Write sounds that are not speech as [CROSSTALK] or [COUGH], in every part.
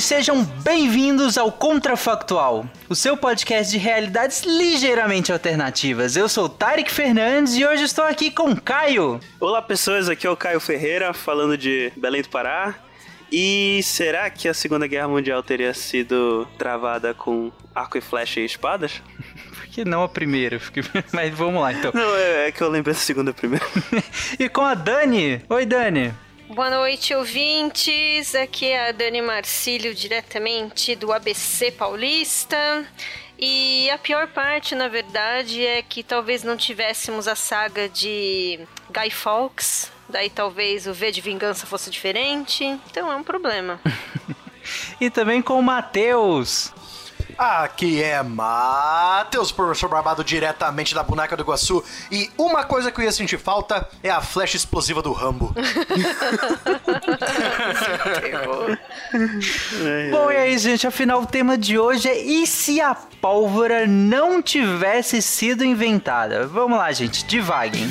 ouvintes, sejam bem-vindos ao Contrafactual, o seu podcast de realidades ligeiramente alternativas. Eu sou Tarek Fernandes e hoje estou aqui com Caio. Olá pessoas, aqui é o Caio Ferreira, falando de Belém do Pará. E será que a Segunda Guerra Mundial teria sido travada com arco e flecha e espadas? [LAUGHS] Que não a primeira? [LAUGHS] Mas vamos lá então. Não, é, é que eu lembrei da segunda primeiro. [LAUGHS] e com a Dani. Oi, Dani. Boa noite, ouvintes. Aqui é a Dani Marcílio, diretamente do ABC Paulista. E a pior parte, na verdade, é que talvez não tivéssemos a saga de Guy Fawkes. Daí talvez o V de Vingança fosse diferente. Então é um problema. [LAUGHS] e também com o Matheus. Aqui é Matheus, professor Barbado, diretamente da Boneca do Iguaçu. E uma coisa que eu ia sentir falta é a flecha explosiva do Rambo. [LAUGHS] Bom, e aí, gente, afinal o tema de hoje é e se a pólvora não tivesse sido inventada? Vamos lá, gente, devaguem.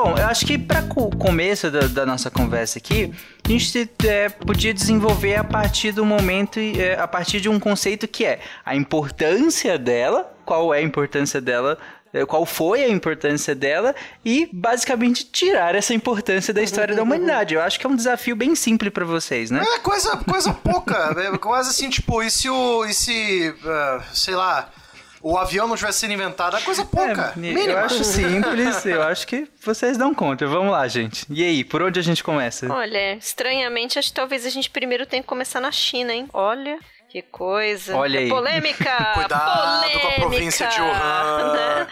Bom, eu acho que para o começo da, da, nossa conversa aqui, a gente é, podia desenvolver a partir do momento, é, a partir de um conceito que é a importância dela, qual é a importância dela qual foi a importância dela e basicamente tirar essa importância da história da humanidade. Eu acho que é um desafio bem simples para vocês, né? É coisa, coisa pouca, [LAUGHS] é quase assim, tipo, e se o, e se, uh, sei lá, o avião não tivesse sido inventado, é coisa pouca. É, eu acho simples, [LAUGHS] eu acho que vocês dão conta. Vamos lá, gente. E aí, por onde a gente começa? Olha, estranhamente, acho que talvez a gente primeiro tenha que começar na China, hein? Olha. Que coisa. Olha aí. Polêmica! [LAUGHS] Cuidado polêmica, com a província de Wuhan. Né?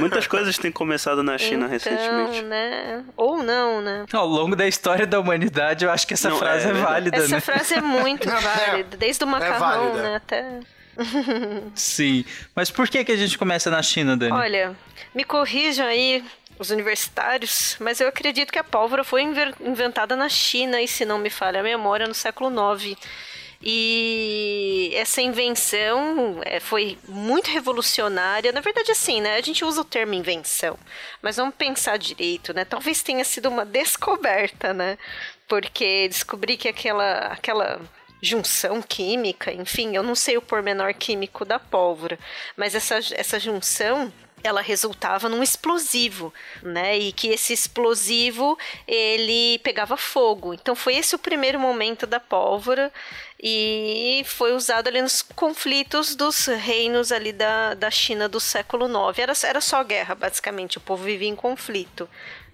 Muitas coisas têm começado na China então, recentemente. Né? Ou não, né? Ao longo da história da humanidade, eu acho que essa não, frase é, é válida, essa né? Essa frase é muito [LAUGHS] válida. Desde o macarrão, é né? Até... [LAUGHS] Sim. Mas por que, que a gente começa na China, Dani? Olha, me corrijam aí os universitários, mas eu acredito que a pólvora foi inventada na China e, se não me falha a memória, no século IX. E essa invenção é, foi muito revolucionária. Na verdade, assim, né? A gente usa o termo invenção, mas vamos pensar direito, né? Talvez tenha sido uma descoberta, né? Porque descobri que aquela, aquela junção química, enfim, eu não sei o pormenor químico da pólvora, mas essa, essa junção ela resultava num explosivo, né? E que esse explosivo ele pegava fogo. Então foi esse o primeiro momento da pólvora e foi usado ali nos conflitos dos reinos ali da, da China do século IX. Era, era só guerra, basicamente, o povo vivia em conflito.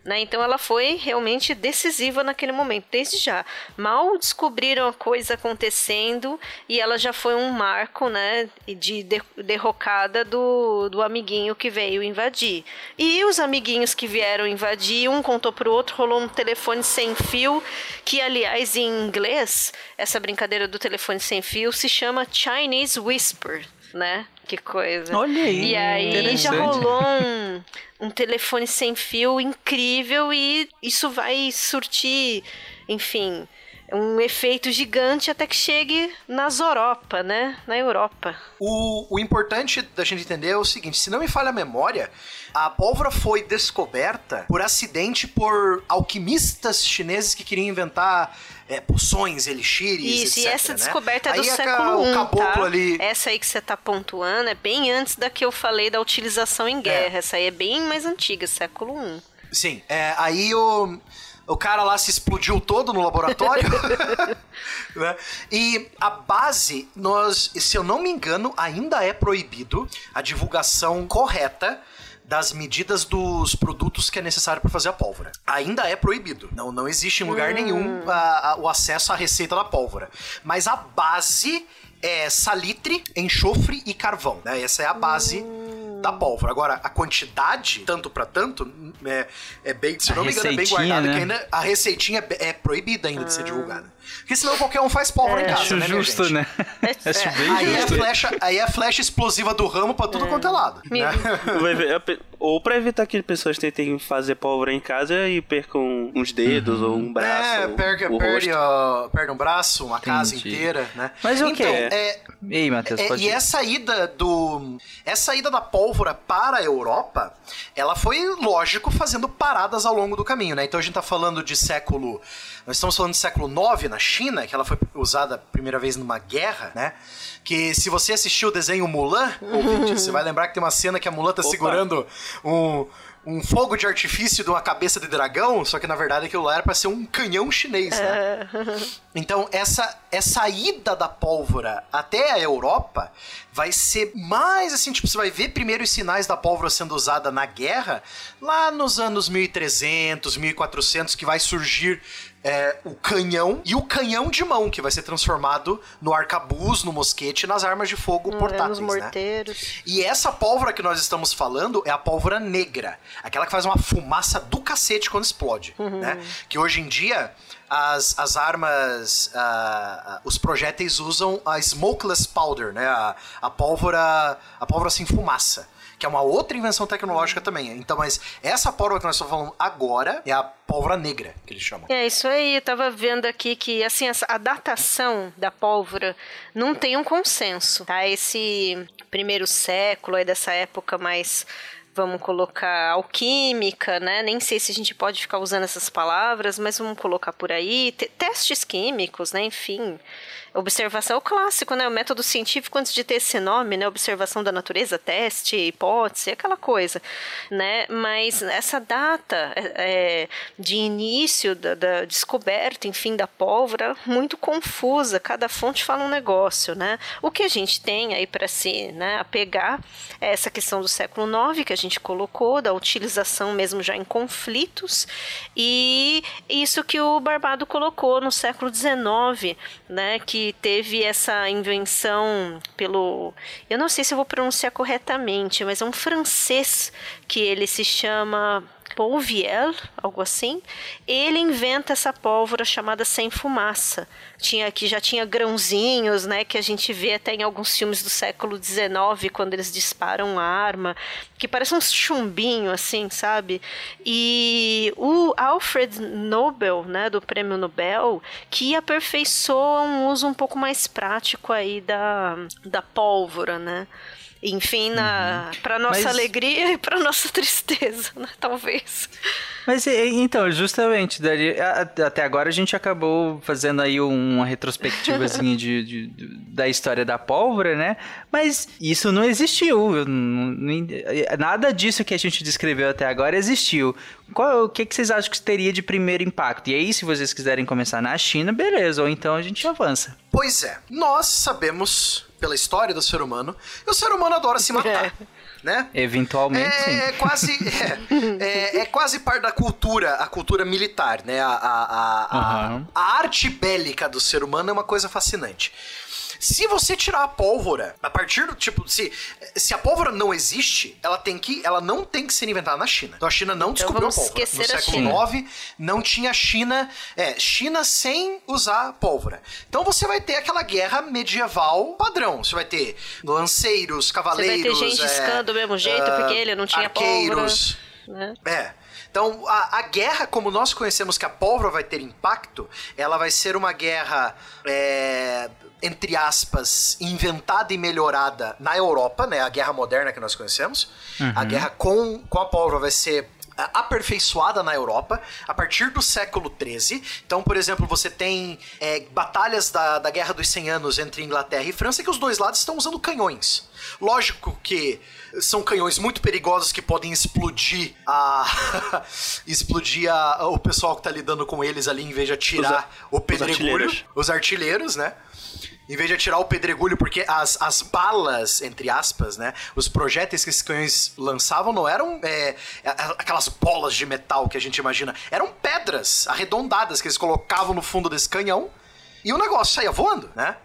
Né? Então ela foi realmente decisiva naquele momento, desde já. Mal descobriram a coisa acontecendo e ela já foi um marco né, de derrocada do, do amiguinho que veio invadir. E os amiguinhos que vieram invadir, um contou pro outro, rolou um telefone sem fio, que aliás em inglês, essa brincadeira do telefone sem fio se chama Chinese Whisper né? Que coisa. Olha aí. E aí já rolou um, um telefone sem fio incrível e isso vai surtir, enfim, um efeito gigante até que chegue nas Europa, né? Na Europa. O, o importante da gente entender é o seguinte: se não me falha a memória, a pólvora foi descoberta por acidente por alquimistas chineses que queriam inventar é, poções, elixires, Isso, etc. e essa né? descoberta é do Aí ca- século I, caboclo tá? ali. Essa aí que você tá pontuando é bem antes da que eu falei da utilização em guerra. Essa aí é bem mais antiga, século I. Sim, é, aí o, o cara lá se explodiu todo no laboratório. [LAUGHS] né? E a base, nós, se eu não me engano, ainda é proibido a divulgação correta das medidas dos produtos que é necessário para fazer a pólvora. Ainda é proibido. Não, não existe em lugar nenhum a- a- o acesso à receita da pólvora. Mas a base é salitre, enxofre e carvão. Né? Essa é a base da pólvora. Agora, a quantidade, tanto para tanto, é, é bem, se A não me engano, é bem guardada, né? que ainda a receitinha é, é proibida ainda de ser divulgada. Porque senão qualquer um faz pólvora em casa, Acho né, justo, né? [LAUGHS] Acho bem Aí é, justo. flecha, aí é flecha explosiva do ramo pra tudo quanto é lado. Né? [LAUGHS] Pe- Ou pra evitar que pessoas tentem fazer pólvora em casa e percam uns dedos ou um braço. É, ou perde, o perde, rosto. ó, perde um braço, uma casa Entendi. inteira, né? Mas o então, quê? é, Ei, Matheus, é, pode e ir. essa ida do. Essa ida da pólvora para a Europa, ela foi, lógico, fazendo paradas ao longo do caminho, né? Então a gente tá falando de século. Nós estamos falando de século IX na China, que ela foi usada a primeira vez numa guerra, né? Que se você assistiu o desenho Mulan, [LAUGHS] ouvinte, você vai lembrar que tem uma cena que a Mulan tá Opa. segurando um. Um fogo de artifício de uma cabeça de dragão, só que na verdade aquilo lá era pra ser um canhão chinês, né? [LAUGHS] Então, essa, essa ida da pólvora até a Europa vai ser mais assim, tipo, você vai ver primeiro os sinais da pólvora sendo usada na guerra, lá nos anos 1300, 1400, que vai surgir é, o canhão e o canhão de mão, que vai ser transformado no arcabuz, no mosquete, nas armas de fogo Nos portáteis, né? morteiros. E essa pólvora que nós estamos falando é a pólvora negra. Aquela que faz uma fumaça do cacete quando explode. Né? Que hoje em dia as, as armas, ah, os projéteis usam a smokeless powder, né? A, a pólvora, a pólvora sem fumaça. Que é uma outra invenção tecnológica também. Então, mas essa pólvora que nós estamos falando agora é a pólvora negra, que eles chamam. É isso aí, eu tava vendo aqui que assim a datação da pólvora não tem um consenso, tá? Esse primeiro século aí dessa época mais vamos colocar alquímica, né? Nem sei se a gente pode ficar usando essas palavras, mas vamos colocar por aí Te- testes químicos, né? Enfim, observação é o clássico, né? O método científico antes de ter esse nome, né? Observação da natureza, teste, hipótese, aquela coisa, né? Mas essa data é, de início da, da descoberta, enfim, da pólvora, muito confusa. Cada fonte fala um negócio, né? O que a gente tem aí para se né, apegar é essa questão do século IX que a gente colocou, da utilização mesmo já em conflitos, e isso que o Barbado colocou no século XIX, né? Que teve essa invenção pelo. Eu não sei se eu vou pronunciar corretamente, mas é um francês que ele se chama Paul Viel, algo assim, ele inventa essa pólvora chamada sem fumaça. Tinha que já tinha grãozinhos, né, que a gente vê até em alguns filmes do século XIX quando eles disparam a arma, que parece um chumbinho assim, sabe? E o Alfred Nobel, né, do Prêmio Nobel, que aperfeiçoa um uso um pouco mais prático aí da, da pólvora, né? Enfim, na, para nossa Mas- alegria e para nossa [LAUGHS] tristeza, né? Talvez. Mas então, justamente, Dari, até agora a gente acabou fazendo aí uma retrospectivazinha [LAUGHS] de, de- de- da história da pólvora, né? Mas isso não existiu. nada disso que a gente descreveu até agora existiu. Qual, o que, que vocês acham que teria de primeiro impacto? E aí, se vocês quiserem começar na China, beleza, ou então a gente avança. Pois é, nós sabemos pela história do ser humano, e o ser humano adora se matar, né? Eventualmente. É, é quase [LAUGHS] é, é- é quase parte da cultura, a cultura militar, né? A, a, a, a- Aham. a arte bélica do ser humano é uma coisa fascinante. Se você tirar a pólvora, a partir do tipo, se, se a pólvora não existe, ela tem que, ela não tem que ser inventada na China. Então a China não descobriu a vamos pólvora. No a século China. IX não tinha China, é, China sem usar pólvora. Então você vai ter aquela guerra medieval padrão. Você vai ter lanceiros, Você vai cavaleiros, ter gente é, escando do mesmo jeito, ah, porque ele não tinha arqueiros. né? É. Então, a, a guerra, como nós conhecemos que a pólvora vai ter impacto, ela vai ser uma guerra, é, entre aspas, inventada e melhorada na Europa, né? A guerra moderna que nós conhecemos. A guerra com, com a pólvora vai ser aperfeiçoada na Europa a partir do século XIII. Então, por exemplo, você tem é, batalhas da, da Guerra dos 100 Anos entre Inglaterra e França que os dois lados estão usando canhões. Lógico que são canhões muito perigosos que podem explodir a [LAUGHS] explodir a- o pessoal que tá lidando com eles ali em vez de atirar o pedregulho, artilheiros. os artilheiros, né? Em vez de atirar o pedregulho, porque as, as balas, entre aspas, né? Os projéteis que esses canhões lançavam não eram é, a- aquelas bolas de metal que a gente imagina. Eram pedras arredondadas que eles colocavam no fundo desse canhão e o negócio saía voando, né?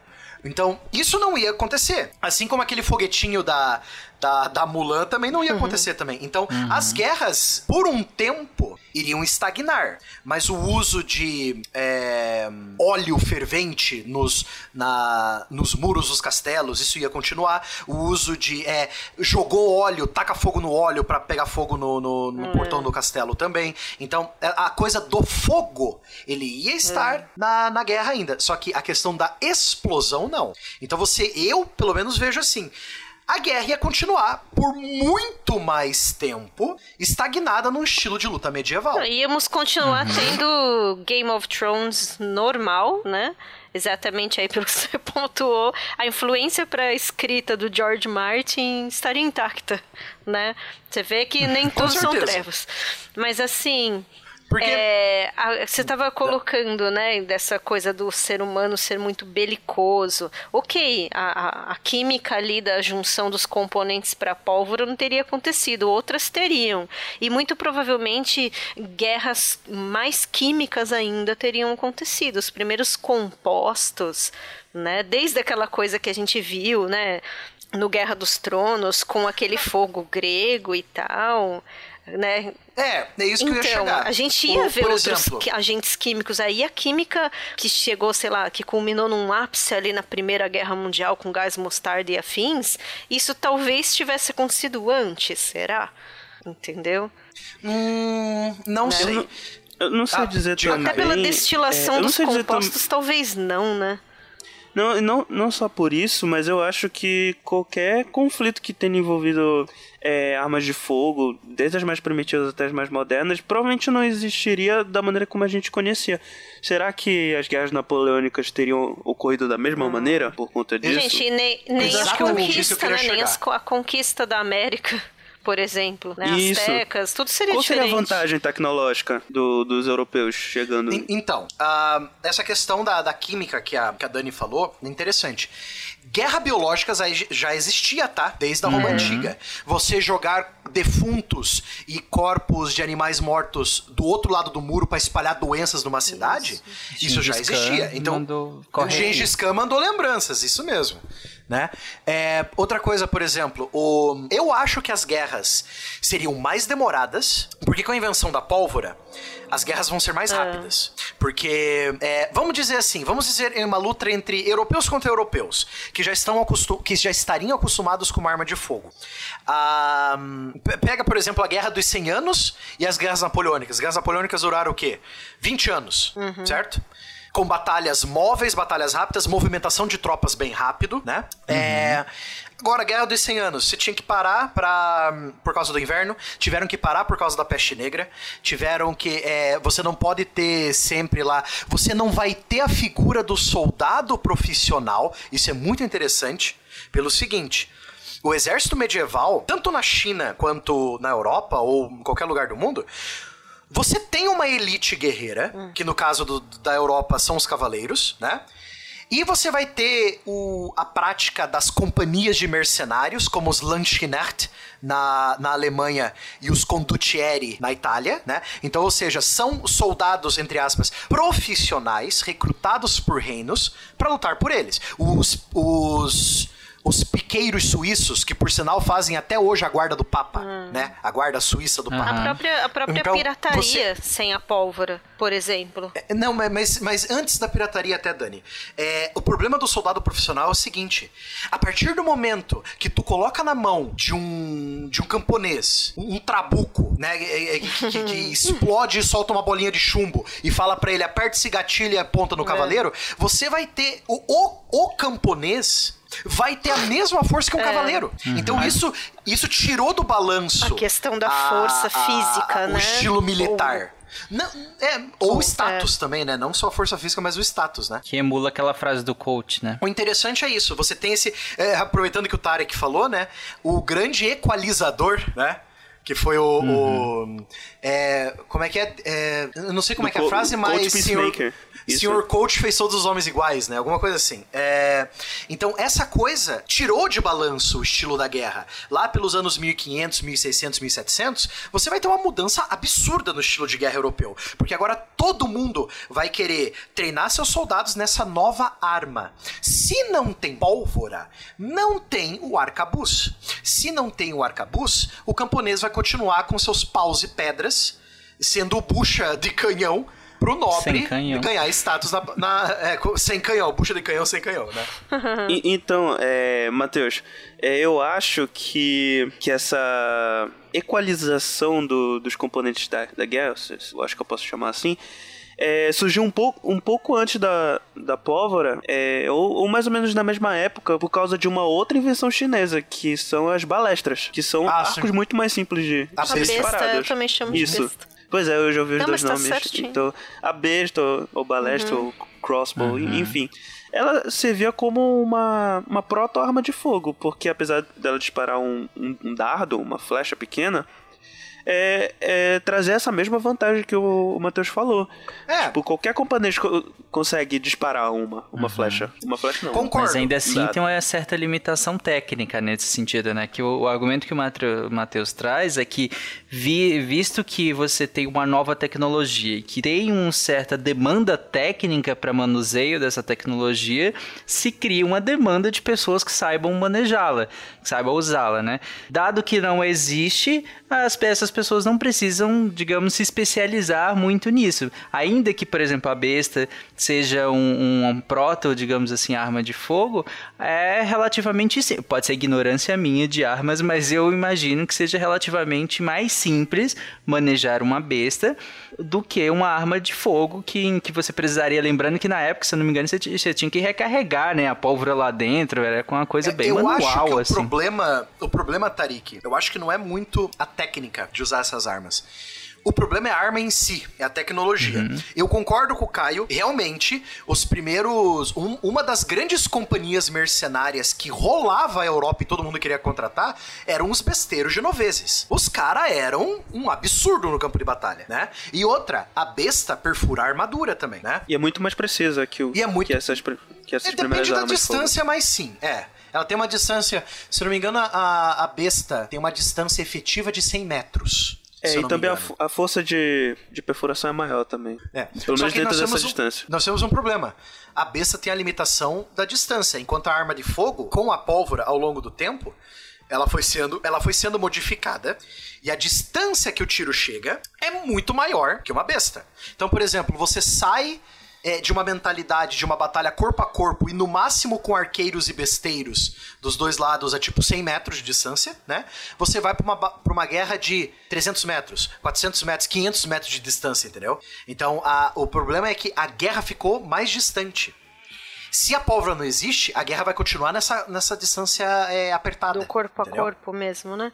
Então, isso não ia acontecer. Assim como aquele foguetinho da, da, da Mulan também não ia acontecer também. Então, as guerras, por um tempo, iriam estagnar. Mas o uso de é, óleo fervente nos, na, nos muros dos castelos, isso ia continuar. O uso de. É, jogou óleo, taca fogo no óleo pra pegar fogo no, no, no portão do castelo também. Então, é, a coisa do fogo, ele ia estar na, na guerra ainda. Só que a questão da explosão, não. Então você, eu pelo menos vejo assim. A guerra ia continuar por muito mais tempo, estagnada num estilo de luta medieval. Não, Íamos continuar tendo Game of Thrones normal, né? Exatamente aí pelo que você [LAUGHS] pontuou. A influência para a escrita do George Martin estaria intacta, né? Você vê que nem [LAUGHS] tudo são trevas. Mas assim. Porque- é, a- você estava colocando, né, dessa coisa do ser humano ser muito belicoso. Ok, a, a- a química ali da junção dos componentes para pólvora não teria acontecido, outras teriam. E muito provavelmente guerras mais químicas ainda teriam acontecido. Os primeiros compostos, né, desde aquela coisa que a gente viu, né, no Guerra dos Tronos, com aquele fogo grego e tal, né? É, é isso que eu ia Então, chegar. a gente ia Ou, ver outros exemplo, agentes químicos aí. A química que chegou, sei lá, que culminou num ápice ali na Primeira Guerra Mundial com gás mostarda e afins, isso talvez tivesse acontecido antes, será? Entendeu? Hum, não sei. Eu não sei Ah, dizer também. Até pela é, destilação não dos dizer tam- compostos, talvez não, né? Não, não, não só por isso, mas eu acho que qualquer conflito que tenha envolvido é, armas de fogo, desde as mais primitivas até as mais modernas, provavelmente não existiria da maneira como a gente conhecia. Será que as guerras napoleônicas teriam ocorrido da mesma maneira por conta disso? Gente, nem, nem a conquista, né? Nem as a conquista da América, por exemplo, né? Isso. Aztecas, tudo seria Qual seria a diferente. vantagem tecnológica do- dos europeus chegando? En- Então, ah, essa questão da, da química que a, que a Dani falou, é interessante. Guerra biológica já- já existia, tá? Desde a Roma Antiga. Você jogar defuntos e corpos de animais mortos do outro lado do muro pra espalhar doenças numa cidade, isso, já Gengis Khan existia. Então, correr Gengis Khan mandou lembranças, isso mesmo. Né? É, outra coisa, por exemplo, o, eu acho que as guerras seriam mais demoradas, porque com a invenção da pólvora, as guerras vão ser mais rápidas. Porque, é, vamos dizer assim, vamos dizer em uma luta entre europeus contra europeus, que já, estão que já estariam acostumados com uma arma de fogo. Ah, pe- pega, por exemplo, a Guerra dos 100 Anos e as Guerras Napoleônicas. As Guerras Napoleônicas duraram o quê? 20 anos, certo? Com batalhas móveis, batalhas rápidas, movimentação de tropas bem rápido, né? É, Agora, Guerra dos 100 Anos, você tinha que parar pra, por causa do inverno, tiveram que parar por causa da peste negra, tiveram que. é, você não pode ter sempre lá. Você não vai ter a figura do soldado profissional, isso é muito interessante, pelo seguinte. O exército medieval, tanto na China quanto na Europa ou em qualquer lugar do mundo, você tem uma elite guerreira, que no caso do- da Europa são os cavaleiros, né? E você vai ter o- a prática das companhias de mercenários, como os Landsknecht na, na Alemanha e os Condottieri na Itália, né? Então, ou seja, são soldados, entre aspas, profissionais, recrutados por reinos para lutar por eles. Os, os os piqueiros suíços, que por sinal fazem até hoje a guarda do Papa, né? A guarda suíça do A Papa. própria, a própria Então, pirataria sem a pólvora, por exemplo. É, Não, mas- mas, antes da pirataria até, Dani, é, o problema do soldado profissional é o seguinte, a partir do momento que tu coloca na mão de um, de um camponês um, um trabuco, né, é, é, que, que- que [LAUGHS] explode e solta uma bolinha de chumbo e fala pra ele, aperte esse gatilho e aponta no cavaleiro, você vai ter, o, o, o camponês vai ter a mesma força que um cavaleiro. Então isso, isso tirou do balanço A questão da força física, o né? estilo militar. Não, é, ou o status É. também, né? Não só a força física, mas o status, né? Que emula aquela frase do coach, né? O interessante é isso. Você tem esse. é, aproveitando que o Tarek falou, né? O grande equalizador, né? Que foi o. o- é, como é que é? É, Eu não sei como Do é que é a frase, mas. Senhor, senhor Coach fez todos os homens iguais, né? Alguma coisa assim. É, então, essa coisa tirou de balanço o estilo da guerra. Lá pelos anos 1500, 1600, 1700, você vai ter uma mudança absurda no estilo de guerra europeu. Porque agora todo mundo vai querer treinar seus soldados nessa nova arma. Se não tem pólvora, não tem o arcabuz. Se não tem o arcabuz, o camponês vai continuar com seus paus e pedras, sendo bucha de canhão pro nobre Sem canhão. ganhar status na, na- é, sem canhão, bucha de canhão sem canhão, né? [LAUGHS] E- então, é, Matheus, é, eu acho que, que essa equalização do- dos componentes da, da guerra, eu acho que eu posso chamar assim, é, surgiu um pouco, um pouco antes da, da pólvora, é, ou, ou mais ou menos na mesma época, por causa de uma outra invenção chinesa, que são as balestras, que são Ah, arcos sim. muito mais simples de, A de serem besta, eu também chamo de Isso. besta. Pois é, eu já ouvi os Não, dois mas tá nomes. certinho. Então, a besta, ou- balestra, Uhum. ou crossbow, enfim. Ela servia como uma, uma proto-arma de fogo, porque apesar dela disparar um, um, um dardo, uma flecha pequena, é, é trazer essa mesma vantagem que o, o Matheus falou. É. Tipo, qualquer componente co- consegue disparar uma, uma flecha. Uma flecha não. Concordo. Mas ainda assim Dado. tem uma certa limitação técnica nesse sentido, né? Que o, o argumento que o Matheus traz é que, vi- visto que você tem uma nova tecnologia e que tem uma certa demanda técnica para manuseio dessa tecnologia, se cria uma demanda de pessoas que saibam manejá-la, que saibam usá-la, né? Dado que não existe, as, essas pessoas não precisam, digamos, se especializar muito nisso. Ainda que, por exemplo, a besta seja um, um proto, digamos assim, arma de fogo, é relativamente simples. Pode ser ignorância minha de armas, mas eu imagino que seja relativamente mais simples manejar uma besta do que uma arma de fogo que, que você precisaria. Lembrando que na época, se eu não me engano, você, você tinha que recarregar né, a pólvora lá dentro, era com uma coisa bem É, eu manual, acho que assim. o problema, o problema, Tarik, eu acho que não é muito a técnica de usar essas armas. O problema é a arma em si, é a tecnologia. Uhum. Eu concordo com o Caio, realmente, os primeiros. um- uma das grandes companhias mercenárias que rolava a Europa e todo mundo queria contratar eram os besteiros genoveses. Os caras eram um absurdo no campo de batalha, né? E outra, a besta perfura a armadura também, né? E é muito mais precisa que, o, E é muito- que essas, que essas É, primeiras depende da armas de fogo. distância, mas sim, é. Ela tem uma distância, se não me engano, a, a besta tem uma distância efetiva de 100 metros. É, e também a, a força de, de perfuração é maior também. É. Pelo Só menos dentro nós dessa temos um- distância. nós temos um problema. A besta tem a limitação da distância, enquanto a arma de fogo, com a pólvora ao longo do tempo, ela foi sendo, ela foi sendo modificada e a distância que o tiro chega é muito maior que uma besta. Então, por exemplo, você sai é, de uma mentalidade de uma batalha corpo a corpo e no máximo com arqueiros e besteiros dos dois lados a tipo 100 metros de distância, né? Você vai pra uma, pra uma guerra de 300 metros, 400 metros, 500 metros de distância, entendeu? Então a- o problema é que a guerra ficou mais distante. Se a pólvora não existe, a guerra vai continuar nessa, nessa distância é, apertada. Do corpo a entendeu? corpo mesmo, né?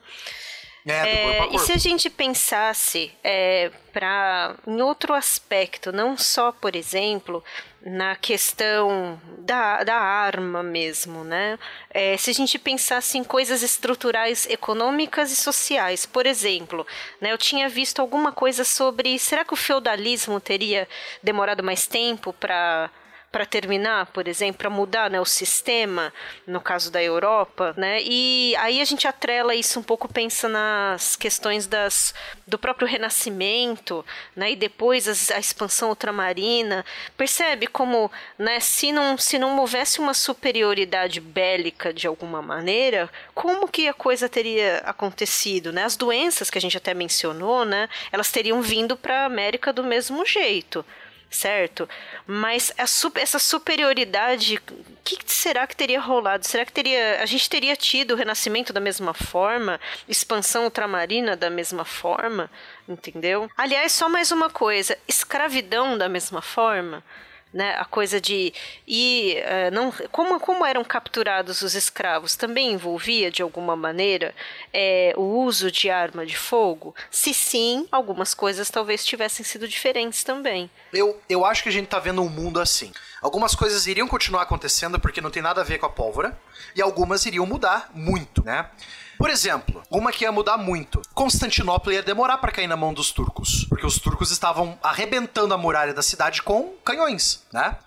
É, É, e se a gente pensasse é, pra, em outro aspecto, não só, por exemplo, na questão da, da arma mesmo, né? É, se a gente pensasse em coisas estruturais econômicas e sociais, por exemplo, né, eu tinha visto alguma coisa sobre será que o feudalismo teria demorado mais tempo para para terminar, por exemplo, para mudar né, o sistema, no caso da Europa, né? E aí a gente atrela isso um pouco, pensa nas questões das, do próprio renascimento, né? E depois as, a expansão ultramarina. Percebe como, né, se não, se não houvesse uma superioridade bélica de alguma maneira, como que a coisa teria acontecido, né? As doenças que a gente até mencionou, né? Elas teriam vindo para a América do mesmo jeito certo? Mas essa superioridade, o que será que teria rolado? Será que teria a gente teria tido o renascimento da mesma forma, expansão ultramarina da mesma forma, entendeu? Aliás, só mais uma coisa, escravidão da mesma forma né, a coisa de ir, uh, não, como, como eram capturados os escravos, também envolvia de alguma maneira é, o uso de arma de fogo? Se sim, algumas coisas talvez tivessem sido diferentes também. Eu, eu acho que a gente tá vendo um mundo assim. Algumas coisas iriam continuar acontecendo porque não tem nada a ver com a pólvora, e algumas iriam mudar muito, né? Por exemplo, uma que ia mudar muito. Constantinopla ia demorar para cair na mão dos turcos, porque os turcos estavam arrebentando a muralha da cidade com canhões, né?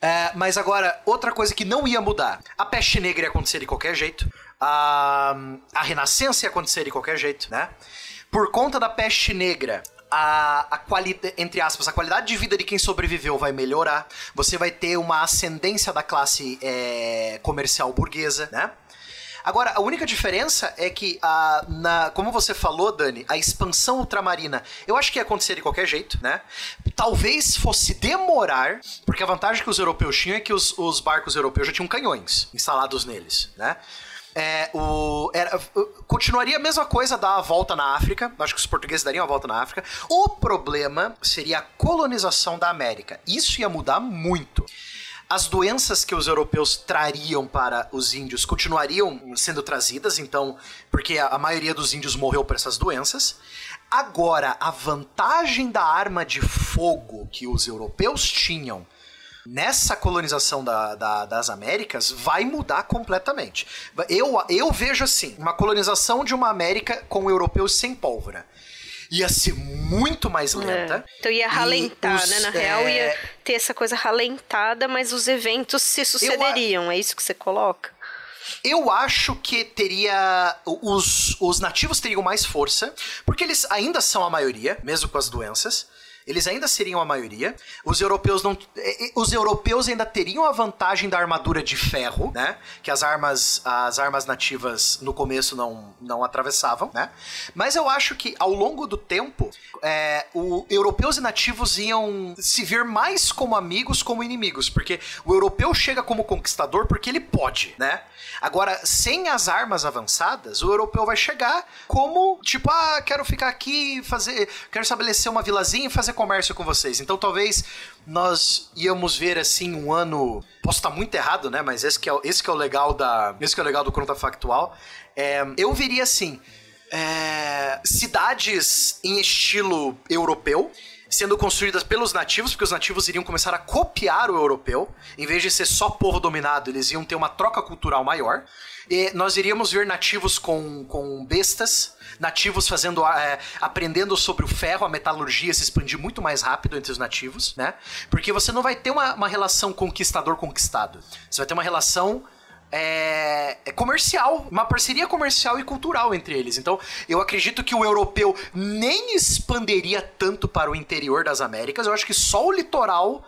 É, mas agora, outra coisa que não ia mudar: a peste negra ia acontecer de qualquer jeito, a, a renascença ia acontecer de qualquer jeito, né? Por conta da peste negra, a, a qualidade, entre aspas, a qualidade de vida de quem sobreviveu vai melhorar. Você vai ter uma ascendência da classe é, comercial burguesa, né? Agora, a única diferença é que, a, na, como você falou, Dani, a expansão ultramarina, eu acho que ia acontecer de qualquer jeito, né? Talvez fosse demorar, porque a vantagem que os europeus tinham é que os, os barcos europeus já tinham canhões instalados neles, né? É, o, era, continuaria a mesma coisa dar a volta na África. Acho que os portugueses dariam a volta na África. O problema seria a colonização da América. Isso ia mudar muito as doenças que os europeus trariam para os índios continuariam sendo trazidas, então, porque a, maioria dos índios morreu por essas doenças. Agora, a vantagem da arma de fogo que os europeus tinham nessa colonização da, da, das Américas vai mudar completamente. Eu, eu vejo assim: uma colonização de uma América com europeus sem pólvora ia ser muito mais é. lenta. É. Então ia ralentar, os, né? Na é... real ia ter essa coisa ralentada, mas os eventos se sucederiam. Eu... É isso que você coloca? Eu acho que teria. Os, os nativos teriam mais força, porque eles ainda são a maioria, mesmo com as doenças eles ainda seriam a maioria. Os europeus não. Os europeus ainda teriam a vantagem da armadura de ferro, né? Que as armas, as armas nativas no começo não, não atravessavam, né? Mas eu acho que ao longo do tempo, é, o europeus e nativos iam se ver mais como amigos como inimigos, porque o europeu chega como conquistador porque ele pode, né? Agora, sem as armas avançadas, o europeu vai chegar como, tipo, ah, quero ficar aqui, fazer, quero estabelecer uma vilazinha e fazer comércio com vocês. Então, talvez nós íamos ver assim um ano, posso estar muito errado, né, mas esse que é, esse que é o legal da, esse que é o legal do contrafactual. É, eu veria assim, é, cidades em estilo europeu, sendo construídas pelos nativos, porque os nativos iriam começar a copiar o europeu. Em vez de ser só povo dominado, eles iam ter uma troca cultural maior. E nós iríamos ver nativos com, com bestas, nativos fazendo é, aprendendo sobre o ferro, a metalurgia se expandir muito mais rápido entre os nativos, né? Porque você não vai ter uma, uma relação conquistador-conquistado. Você vai ter uma relação é, é, comercial, uma parceria comercial e cultural entre eles. Então, eu acredito que o europeu nem expandiria tanto para o interior das Américas. Eu acho que só o litoral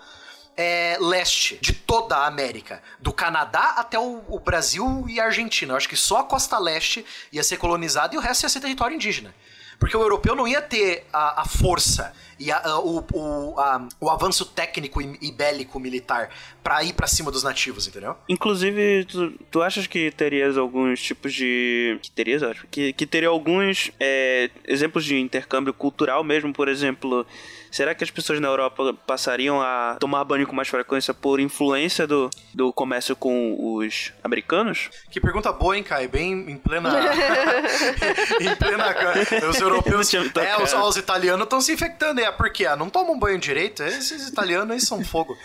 é, leste de toda a América, do Canadá até o, o, Brasil e a Argentina. Eu acho que só a costa leste ia ser colonizada e o resto ia ser território indígena. Porque o europeu não ia ter a, a força e a, a, o, o, o, avanço técnico e, e bélico militar para ir para cima dos nativos, entendeu? Inclusive, tu, tu achas que terias alguns tipos de. Que terias, acho? Que, que teria alguns é, exemplos de intercâmbio cultural mesmo, por exemplo Será que as pessoas na Europa passariam a tomar banho com mais frequência por influência do, do comércio com os americanos? Que pergunta boa, hein, Kai? Bem em plena. [LAUGHS] [LAUGHS] em plena. Os [LAUGHS] europeus. É, os, os italianos estão se infectando. É, por quê? Ah, não tomam banho direito? Esses italianos aí são fogo.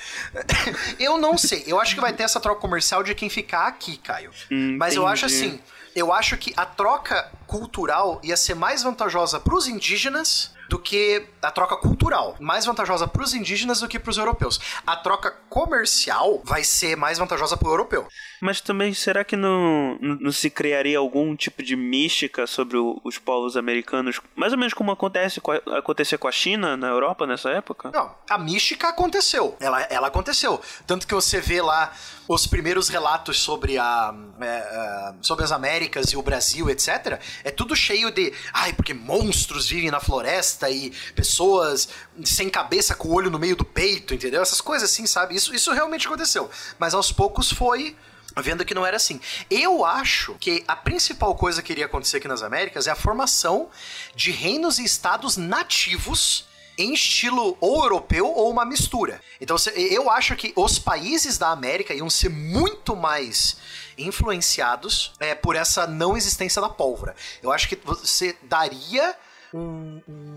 eu não sei. Eu acho que vai ter essa troca comercial de quem ficar aqui, Caio. Hum, Mas eu acho assim. Eu acho que a troca cultural ia ser mais vantajosa para os indígenas do que a troca cultural, mais vantajosa para os indígenas do que para os europeus. A troca comercial vai ser mais vantajosa para o europeu. Mas também, será que não, não, se criaria algum tipo de mística sobre o- os povos americanos? Mais ou menos como acontece com a, acontecia com a China na Europa nessa época? Não, a mística aconteceu. Ela, ela aconteceu. Tanto que você vê lá os primeiros relatos sobre, a, é, é, sobre as Américas e o Brasil, etc. É tudo cheio de. Ai, porque monstros vivem na floresta e pessoas sem cabeça com o olho no meio do peito, entendeu? Essas coisas assim, sabe? Isso, isso realmente aconteceu. Mas aos poucos foi vendo que não era assim. Eu acho que a principal coisa que iria acontecer aqui nas Américas é a formação de reinos e estados nativos em estilo ou europeu ou uma mistura. Então eu acho que os países da América iam ser muito mais influenciados é, por essa não existência da pólvora. Eu acho que você daria um, um,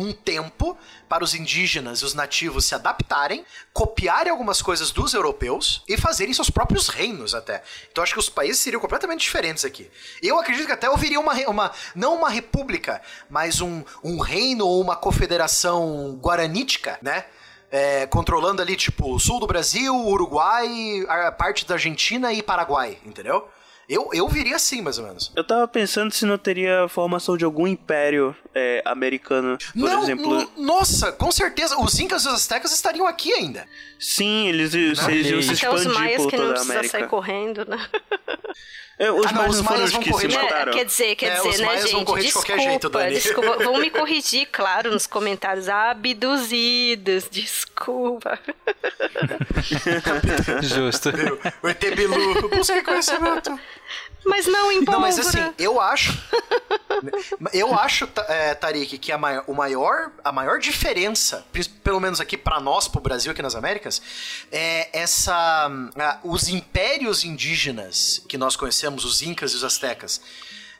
um tempo para os indígenas e os nativos se adaptarem, copiarem algumas coisas dos europeus e fazerem seus próprios reinos até. Então acho que os países seriam completamente diferentes aqui. Eu acredito que até ouviria uma, uma não uma república, mas um, um reino ou uma confederação guaranítica, né? É, controlando ali, tipo, sul do Brasil, Uruguai, a parte da Argentina e Paraguai, entendeu? Eu, eu viria assim, mais ou menos. Eu tava pensando se não teria a formação de algum império é, americano, por não, exemplo. no- nossa, com certeza, os incas e os astecas estariam aqui ainda. Sim, eles, eles iam se Até os expandir maias por que não toda a precisa América. sair correndo, né? É, os Ah, não, os não maias vão que correr Né? mataram. Quer dizer, quer É, dizer, os né, maias gente? vão correr de qualquer desculpa, jeito, Dani. desculpa. [LAUGHS] Vão me corrigir, claro, nos comentários. Abduzidos, desculpa. Justo. O ET Bilu, busque conhecimento. Mas não em Não, mas pólvora. assim, eu acho. [LAUGHS] Eu acho, é, Tarik, que a maior, o maior, a maior diferença, pelo menos aqui pra nós, pro Brasil, aqui nas Américas, é essa. os impérios indígenas que nós conhecemos, os Incas e os Aztecas.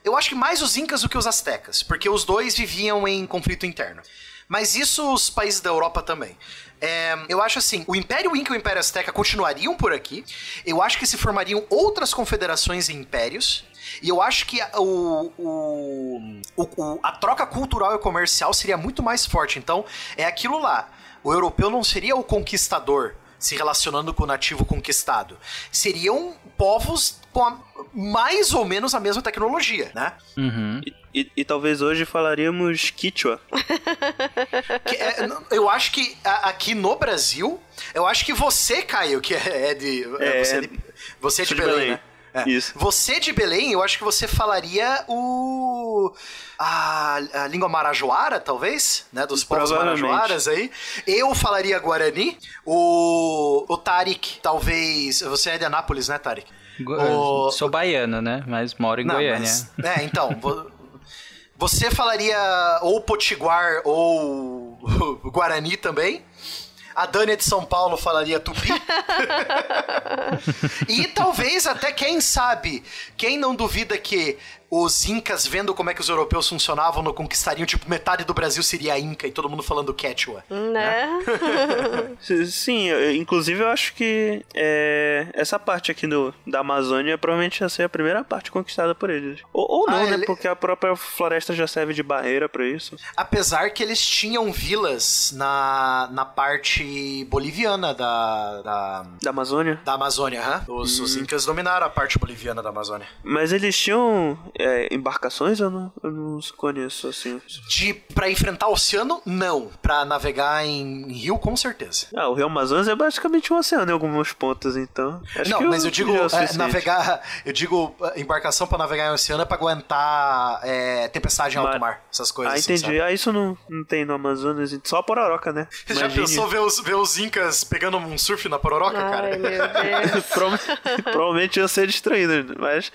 Eu acho que mais os Incas do que os Aztecas, porque os dois viviam em conflito interno. Mas isso os países da Europa também. É, eu acho assim, o Império Inca e o Império Azteca continuariam por aqui. Eu acho que se formariam outras confederações e impérios. E eu acho que a- o, o, o- o- a troca cultural e comercial seria muito mais forte. Então, é aquilo lá. O europeu não seria o conquistador se relacionando com o nativo conquistado. Seriam povos com a- mais ou menos a mesma tecnologia, né? Uhum. E, e talvez hoje falaríamos Quichua. [LAUGHS] Que é- eu acho que a- aqui no Brasil, eu acho que você, Caio, que é de. É, você é de, você é de Belém, Belém. né? É. Isso. Você de Belém, eu acho que você falaria o. A, a língua marajoara, talvez, né? Dos povos marajoaras aí. Eu falaria Guarani. O. O Tarik, talvez. Você é de Anápolis, né, Tarik? Go- O- Sou baiano, né? Mas moro em Não, Goiânia. mas- é, então. [LAUGHS] vo- Você falaria ou Potiguar ou [LAUGHS] Guarani também. A Dani é de São Paulo falaria Tupi. [LAUGHS] e talvez até, quem sabe, quem não duvida que os incas, vendo como é que os europeus funcionavam, não conquistariam, tipo, metade do Brasil seria inca e todo mundo falando quechua. Né? [LAUGHS] S- Sim, eu- inclusive eu acho que é, essa parte aqui do, da Amazônia provavelmente ia ser a primeira parte conquistada por eles. Ou, ou não, Ah, né? ele- Porque a própria floresta já serve de barreira pra isso. Apesar que eles tinham vilas na, na parte boliviana da, da, Da Amazônia. da Amazônia, hã? Os, os incas dominaram a parte boliviana da Amazônia. Mas eles tinham é, embarcações? Eu não, eu não conheço assim. De para enfrentar o oceano, não. Pra navegar em rio, com certeza. Ah, o Rio Amazonas é basicamente um oceano em alguns pontos, então. Acho não, que mas eu digo é o é, suficiente. navegar, eu digo é, embarcação pra navegar em oceano é pra aguentar é, tempestade em alto Mar- essas coisas Ah, assim, entendi. sabe? Ah, isso não, não tem no Amazonas, só a Pororoca, né? Você [LAUGHS] já pensou ver os, ver os incas pegando um surf na pororoca, cara? Ai, meu [LAUGHS] Deus. Prova- [LAUGHS] Provavelmente ia ser distraído, mas.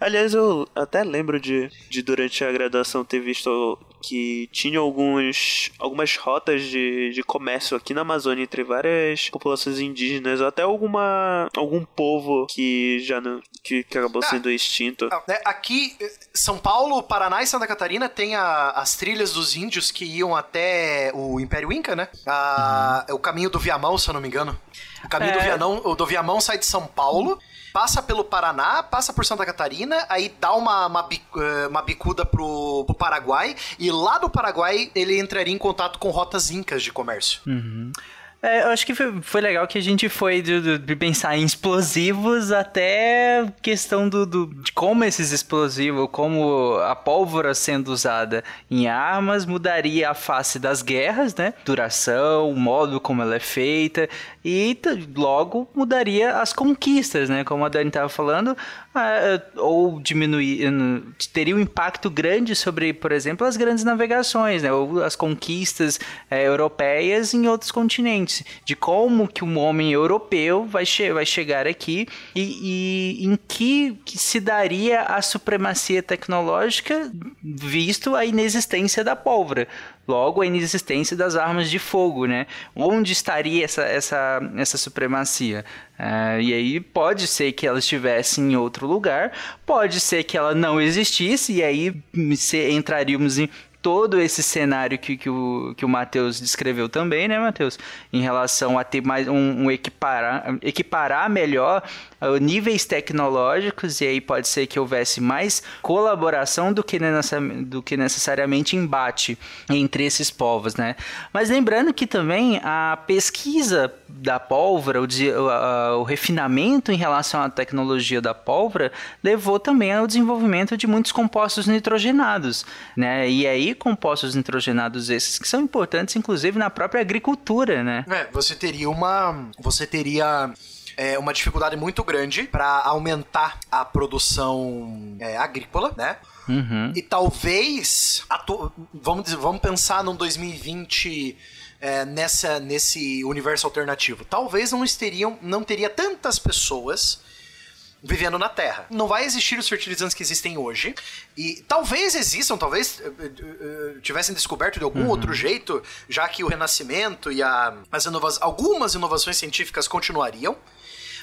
Aliás, eu até lembro de, de durante a graduação ter visto que tinha alguns, algumas rotas de, de comércio aqui na Amazônia entre várias populações indígenas, ou até alguma, algum povo que já não. que, que acabou Ah. sendo extinto. Ah, né, Aqui, eh, São Paulo, Paraná e Santa Catarina tem a- as trilhas dos índios que iam até o Império Inca, né? A- é O caminho do Viamão, se eu não me engano. O caminho do, É. Vianão, o do Viamão sai de São Paulo, passa pelo Paraná, passa por Santa Catarina, aí dá uma, uma, eh, uma bicuda pro, pro Paraguai, e lá do Paraguai ele entraria em contato com rotas incas de comércio. É, eu acho que foi, foi legal que a gente foi de, de- pensar em explosivos até questão do, do- de como esses explosivos, como a pólvora sendo usada em armas mudaria a face das guerras, né? Duração, o modo como ela é feita e logo mudaria as conquistas, né? Como a Dani estava falando, ou diminuir, teria um impacto grande sobre, por exemplo, as grandes navegações, né? Ou as conquistas eh, europeias em outros continentes, de como que um homem europeu vai, che vai chegar aqui e, e em que, que se daria a supremacia tecnológica visto a inexistência da pólvora. Logo, a inexistência das armas de fogo, né? Onde estaria essa, essa, essa supremacia? Ah, e aí pode ser que ela estivesse em outro lugar, pode ser que ela não existisse, e aí se- entraríamos em todo esse cenário que, que o, que o Matheus descreveu também, né, Matheus? Em relação a ter mais um, um equiparar, equiparar melhor ah, níveis tecnológicos, e aí pode ser que houvesse mais colaboração do que, necessa- do que necessariamente embate entre esses povos, né? Mas lembrando que também a pesquisa da pólvora, o, de- o- o refinamento em relação à tecnologia da pólvora, levou também ao desenvolvimento de muitos compostos nitrogenados, né? E aí compostos nitrogenados esses que são importantes, inclusive na própria agricultura, né? É, você teria uma. Você teria. é, uma dificuldade muito grande para aumentar a produção é, agrícola, né? Uhum. E talvez. Vamos, dizer- vamos pensar num 2020 é, nessa, nesse universo alternativo. Talvez não, esteriam, não teria tantas pessoas vivendo na Terra. Não vai existir os fertilizantes que existem hoje. E talvez existam, talvez eh, eh, eh, tivessem descoberto de algum outro jeito, já que o Renascimento e a, as inova algumas inovações científicas continuariam.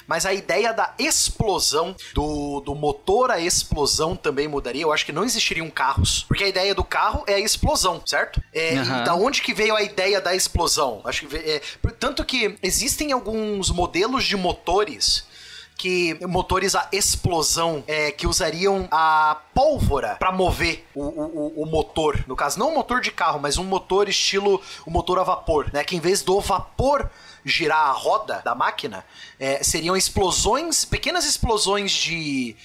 Mas a ideia da explosão, do, do motor à explosão também mudaria. Eu acho que não existiriam carros. Porque a ideia do carro é a explosão, certo? É. E da onde que veio a ideia da explosão? Acho que é, tanto que existem alguns modelos de motores que motores a explosão é, que usariam a pólvora para mover o, o, o- motor. No caso, não um motor de carro, mas um motor estilo o motor a vapor, né? Que em vez do vapor girar a roda da máquina, é, seriam explosões, pequenas explosões de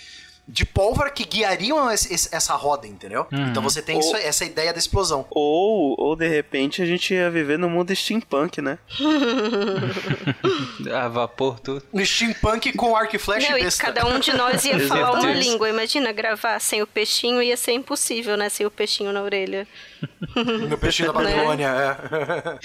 de pólvora que guiariam essa roda, entendeu? Então você tem isso- essa ideia da explosão. Ou, ou de repente a gente ia viver no mundo steampunk, né? A [LAUGHS] vapor, tudo. No steampunk com arco e flecha Não, e e besta. cada um de [LAUGHS] nós ia falar uma língua. Imagina, gravar sem o peixinho ia ser impossível, né? Sem o peixinho na orelha. [LAUGHS] No peixinho da Né? Babilônia, é.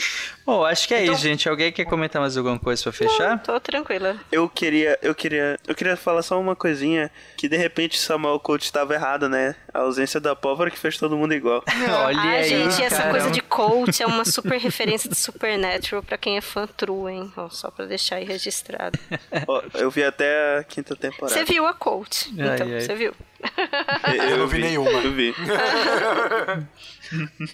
Bom, acho que é Então- isso, gente. Alguém quer comentar mais alguma coisa pra fechar? Tô tranquila. Eu queria, eu queria, eu queria falar só uma coisinha que de repente Samuel Coach estava errado, né? A ausência da pólvora que fez todo mundo igual. Olha ah, aí, gente, essa caramba. coisa de coach é uma super referência de Supernatural pra quem é fã true, hein? Ó, só pra deixar aí registrado. Ó, eu vi até a quinta temporada. Você viu a coach. Ai, Então, ai. você viu. Eu, não vi nenhuma. Eu vi. [LAUGHS]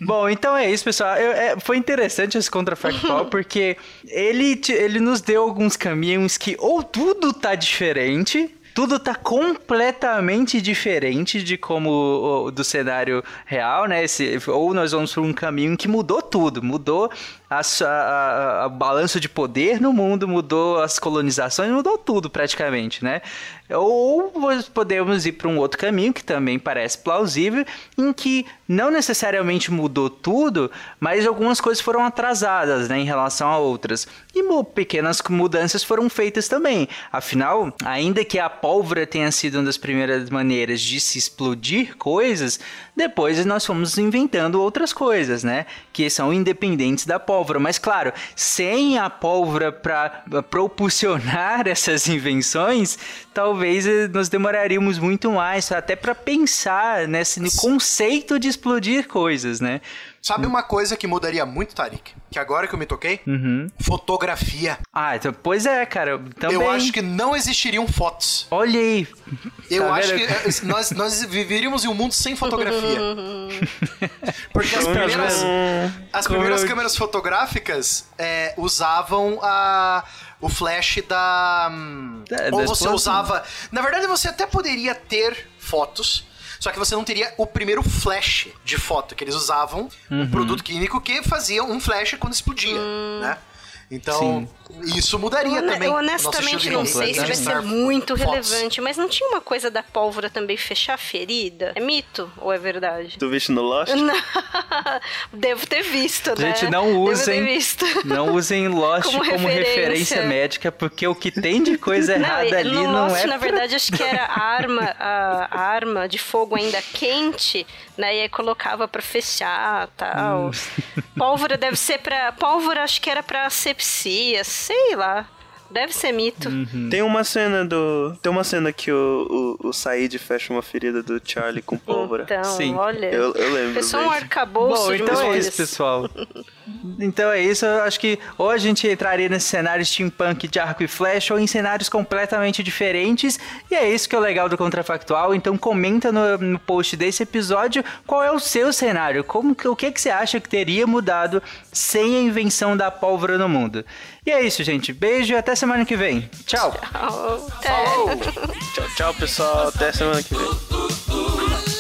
Bom, então é isso, pessoal. Eu- é, foi interessante esse contrafactual [LAUGHS] porque ele, ele nos deu alguns caminhos que ou tudo tá diferente. Tudo tá completamente diferente de como do cenário real, né? Esse, ou nós vamos por um caminho que mudou tudo, mudou a, a- a- de poder no mundo, mudou as colonizações, mudou tudo praticamente, né? Ou podemos ir para um outro caminho que também parece plausível, em que não necessariamente mudou tudo, mas algumas coisas foram atrasadas né, em relação a outras. E pequenas mudanças foram feitas também. Afinal, ainda que a pólvora tenha sido uma das primeiras maneiras de se explodir coisas, depois nós fomos inventando outras coisas, né? Que são independentes da pólvora. Mas claro, sem a pólvora para propulsionar [LAUGHS] essas invenções, talvez eh, nós demoraríamos muito mais até para pensar nesse conceito de explodir coisas, né? Sabe uma coisa que mudaria muito, Tarik? Que agora que eu me toquei? Uhum. Fotografia. Ah, então, pois é, cara. Também. Eu acho que não existiriam fotos. Olha aí. Eu Tá acho vendo? que eh, nós, nós viveríamos em um mundo sem fotografia. [LAUGHS] Porque as primeiras, as primeiras câmeras fotográficas eh, usavam a, o flash da. hum, É, ou da você usava. Na verdade, você até poderia ter fotos. Só que você não teria o primeiro flash de foto, que eles usavam um produto químico que fazia um flash quando explodia, né? Então, isso mudaria Eu, também. eu honestamente não sei se vai ser muito fotos. relevante, mas não tinha uma coisa da pólvora também fechar a ferida? É mito ou é verdade? Tu viste no Lost? [LAUGHS] Não. Devo ter visto, né? Gente, não Devo ter usem, visto. não usem Lost Como como, referência. referência médica, porque o que tem de coisa [LAUGHS] Não, errada e- ali no não Lost, é. na pra- verdade, acho que era a arma, a, a arma de fogo ainda quente, né? E aí colocava pra fechar tal. Hum. Pólvora deve ser pra. Pólvora acho que era pra asepsia, sei lá. Deve ser mito. Hum. Tem uma cena do. Tem uma cena que o, o, o Said fecha uma ferida do Charlie com pólvora. Então, Sim. olha. Eu, eu lembro. Foi só um arcabouço Bom, de então é isso, pessoal. [LAUGHS] Então é isso, eu acho que ou a gente entraria nesse cenário steampunk de arco e flecha ou em cenários completamente diferentes. E é isso que é o legal do Contrafactual. Então comenta no, no post desse episódio qual é o seu cenário. Como, o que, que você acha que teria mudado sem a invenção da pólvora no mundo. E é isso, gente. Beijo e até semana que vem. Tchau. Até. Tchau, tchau, pessoal. Até semana que vem.